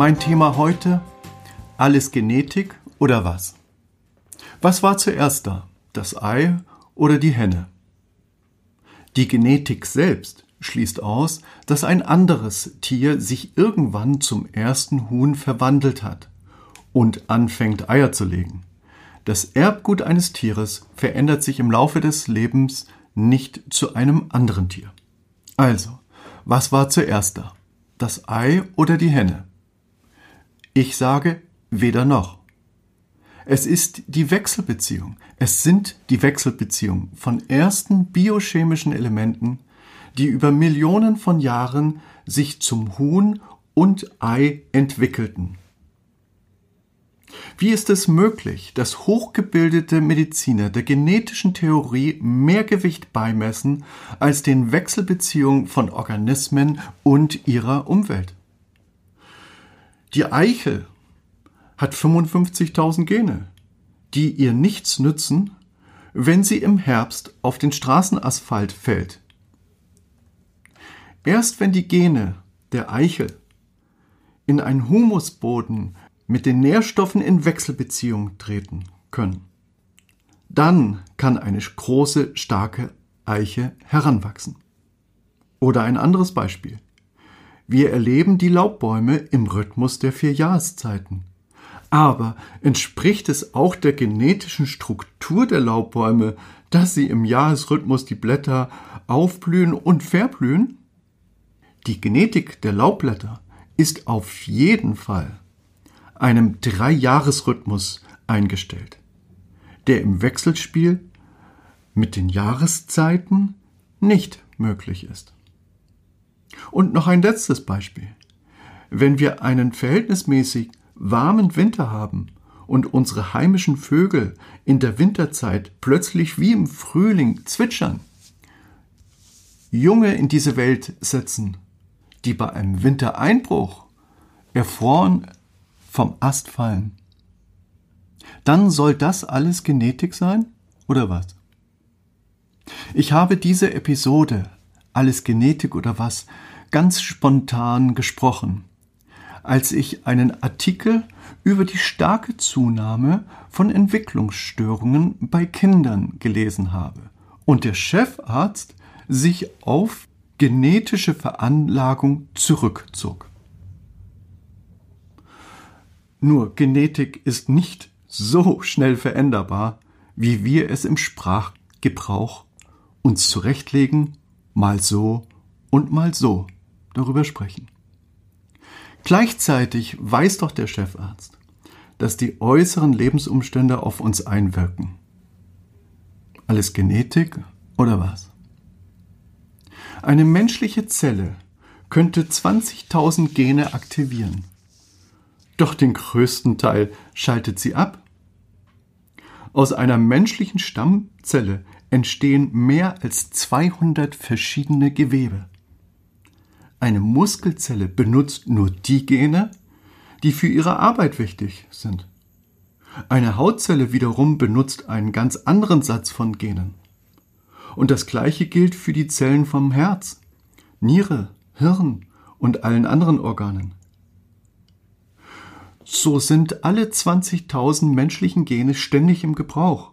Mein Thema heute, alles Genetik oder was? Was war zuerst da, das Ei oder die Henne? Die Genetik selbst schließt aus, dass ein anderes Tier sich irgendwann zum ersten Huhn verwandelt hat und anfängt Eier zu legen. Das Erbgut eines Tieres verändert sich im Laufe des Lebens nicht zu einem anderen Tier. Also, was war zuerst da? Das Ei oder die Henne? Ich sage weder noch. Es ist die Wechselbeziehung. Es sind die Wechselbeziehungen von ersten biochemischen Elementen, die über Millionen von Jahren sich zum Huhn und Ei entwickelten. Wie ist es möglich, dass hochgebildete Mediziner der genetischen Theorie mehr Gewicht beimessen als den Wechselbeziehungen von Organismen und ihrer Umwelt? Die Eichel hat 55.000 Gene, die ihr nichts nützen, wenn sie im Herbst auf den Straßenasphalt fällt. Erst wenn die Gene der Eichel in einen Humusboden mit den Nährstoffen in Wechselbeziehung treten können, dann kann eine große, starke Eiche heranwachsen. Oder ein anderes Beispiel. Wir erleben die Laubbäume im Rhythmus der vier Jahreszeiten. Aber entspricht es auch der genetischen Struktur der Laubbäume, dass sie im Jahresrhythmus die Blätter aufblühen und verblühen? Die Genetik der Laubblätter ist auf jeden Fall einem Dreijahresrhythmus eingestellt, der im Wechselspiel mit den Jahreszeiten nicht möglich ist. Und noch ein letztes Beispiel. Wenn wir einen verhältnismäßig warmen Winter haben und unsere heimischen Vögel in der Winterzeit plötzlich wie im Frühling zwitschern, Junge in diese Welt setzen, die bei einem Wintereinbruch erfroren vom Ast fallen, dann soll das alles Genetik sein oder was? Ich habe diese Episode alles Genetik oder was, ganz spontan gesprochen, als ich einen Artikel über die starke Zunahme von Entwicklungsstörungen bei Kindern gelesen habe und der Chefarzt sich auf genetische Veranlagung zurückzog. Nur Genetik ist nicht so schnell veränderbar, wie wir es im Sprachgebrauch uns zurechtlegen mal so und mal so darüber sprechen. Gleichzeitig weiß doch der Chefarzt, dass die äußeren Lebensumstände auf uns einwirken. Alles Genetik oder was? Eine menschliche Zelle könnte 20.000 Gene aktivieren. Doch den größten Teil schaltet sie ab. Aus einer menschlichen Stammzelle entstehen mehr als 200 verschiedene Gewebe. Eine Muskelzelle benutzt nur die Gene, die für ihre Arbeit wichtig sind. Eine Hautzelle wiederum benutzt einen ganz anderen Satz von Genen. Und das gleiche gilt für die Zellen vom Herz, Niere, Hirn und allen anderen Organen. So sind alle 20.000 menschlichen Gene ständig im Gebrauch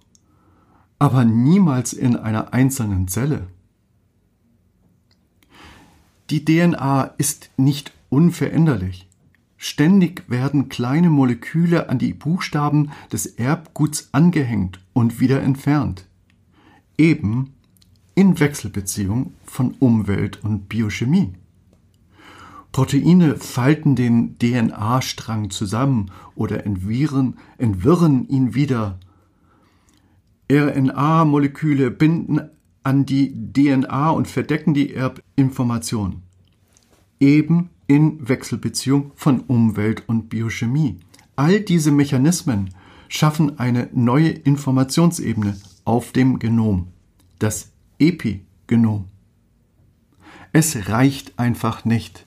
aber niemals in einer einzelnen Zelle. Die DNA ist nicht unveränderlich. Ständig werden kleine Moleküle an die Buchstaben des Erbguts angehängt und wieder entfernt. Eben in Wechselbeziehung von Umwelt und Biochemie. Proteine falten den DNA-Strang zusammen oder entwirren, entwirren ihn wieder RNA-Moleküle binden an die DNA und verdecken die Erbinformation. Eben in Wechselbeziehung von Umwelt und Biochemie. All diese Mechanismen schaffen eine neue Informationsebene auf dem Genom, das Epigenom. Es reicht einfach nicht,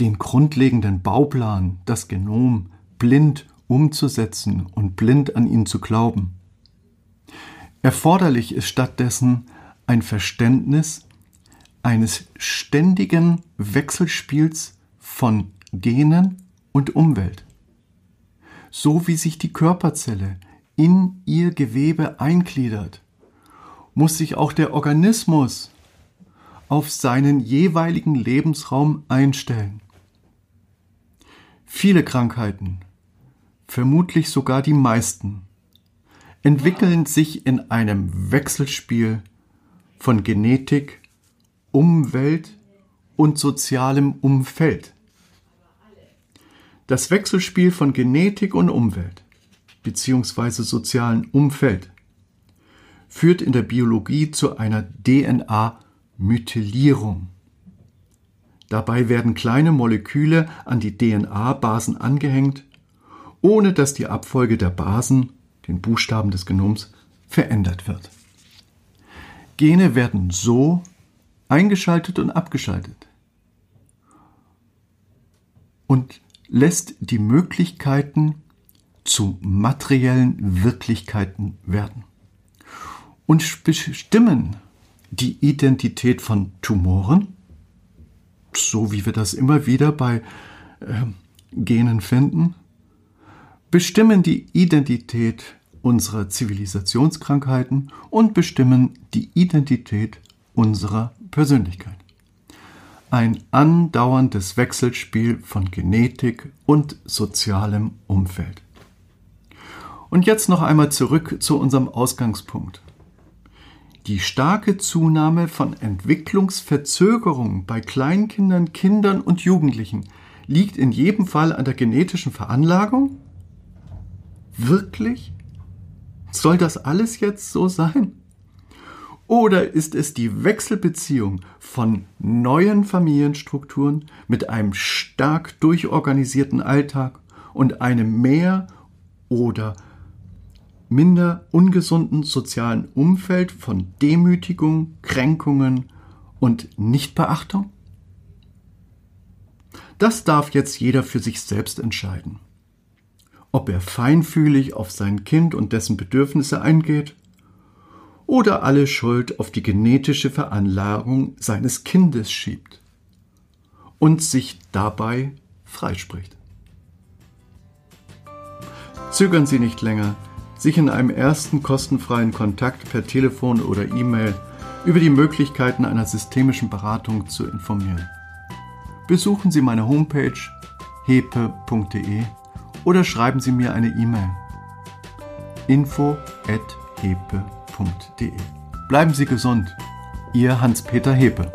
den grundlegenden Bauplan, das Genom, blind umzusetzen und blind an ihn zu glauben. Erforderlich ist stattdessen ein Verständnis eines ständigen Wechselspiels von Genen und Umwelt. So wie sich die Körperzelle in ihr Gewebe eingliedert, muss sich auch der Organismus auf seinen jeweiligen Lebensraum einstellen. Viele Krankheiten, vermutlich sogar die meisten, entwickeln sich in einem Wechselspiel von Genetik, Umwelt und sozialem Umfeld. Das Wechselspiel von Genetik und Umwelt bzw. sozialen Umfeld führt in der Biologie zu einer DNA-Methylierung. Dabei werden kleine Moleküle an die DNA-Basen angehängt, ohne dass die Abfolge der Basen, den Buchstaben des Genoms, verändert wird. Gene werden so eingeschaltet und abgeschaltet und lässt die Möglichkeiten zu materiellen Wirklichkeiten werden und bestimmen die Identität von Tumoren, so wie wir das immer wieder bei äh, Genen finden, bestimmen die Identität unserer Zivilisationskrankheiten und bestimmen die Identität unserer Persönlichkeit. Ein andauerndes Wechselspiel von Genetik und sozialem Umfeld. Und jetzt noch einmal zurück zu unserem Ausgangspunkt. Die starke Zunahme von Entwicklungsverzögerungen bei Kleinkindern, Kindern und Jugendlichen liegt in jedem Fall an der genetischen Veranlagung? Wirklich? Soll das alles jetzt so sein? Oder ist es die Wechselbeziehung von neuen Familienstrukturen mit einem stark durchorganisierten Alltag und einem mehr oder minder ungesunden sozialen Umfeld von Demütigung, Kränkungen und Nichtbeachtung? Das darf jetzt jeder für sich selbst entscheiden. Ob er feinfühlig auf sein Kind und dessen Bedürfnisse eingeht oder alle Schuld auf die genetische Veranlagung seines Kindes schiebt und sich dabei freispricht. Zögern Sie nicht länger, sich in einem ersten kostenfreien Kontakt per Telefon oder E-Mail über die Möglichkeiten einer systemischen Beratung zu informieren. Besuchen Sie meine Homepage hepe.de oder schreiben Sie mir eine E-Mail info@hepe.de. Bleiben Sie gesund. Ihr Hans-Peter Hepe.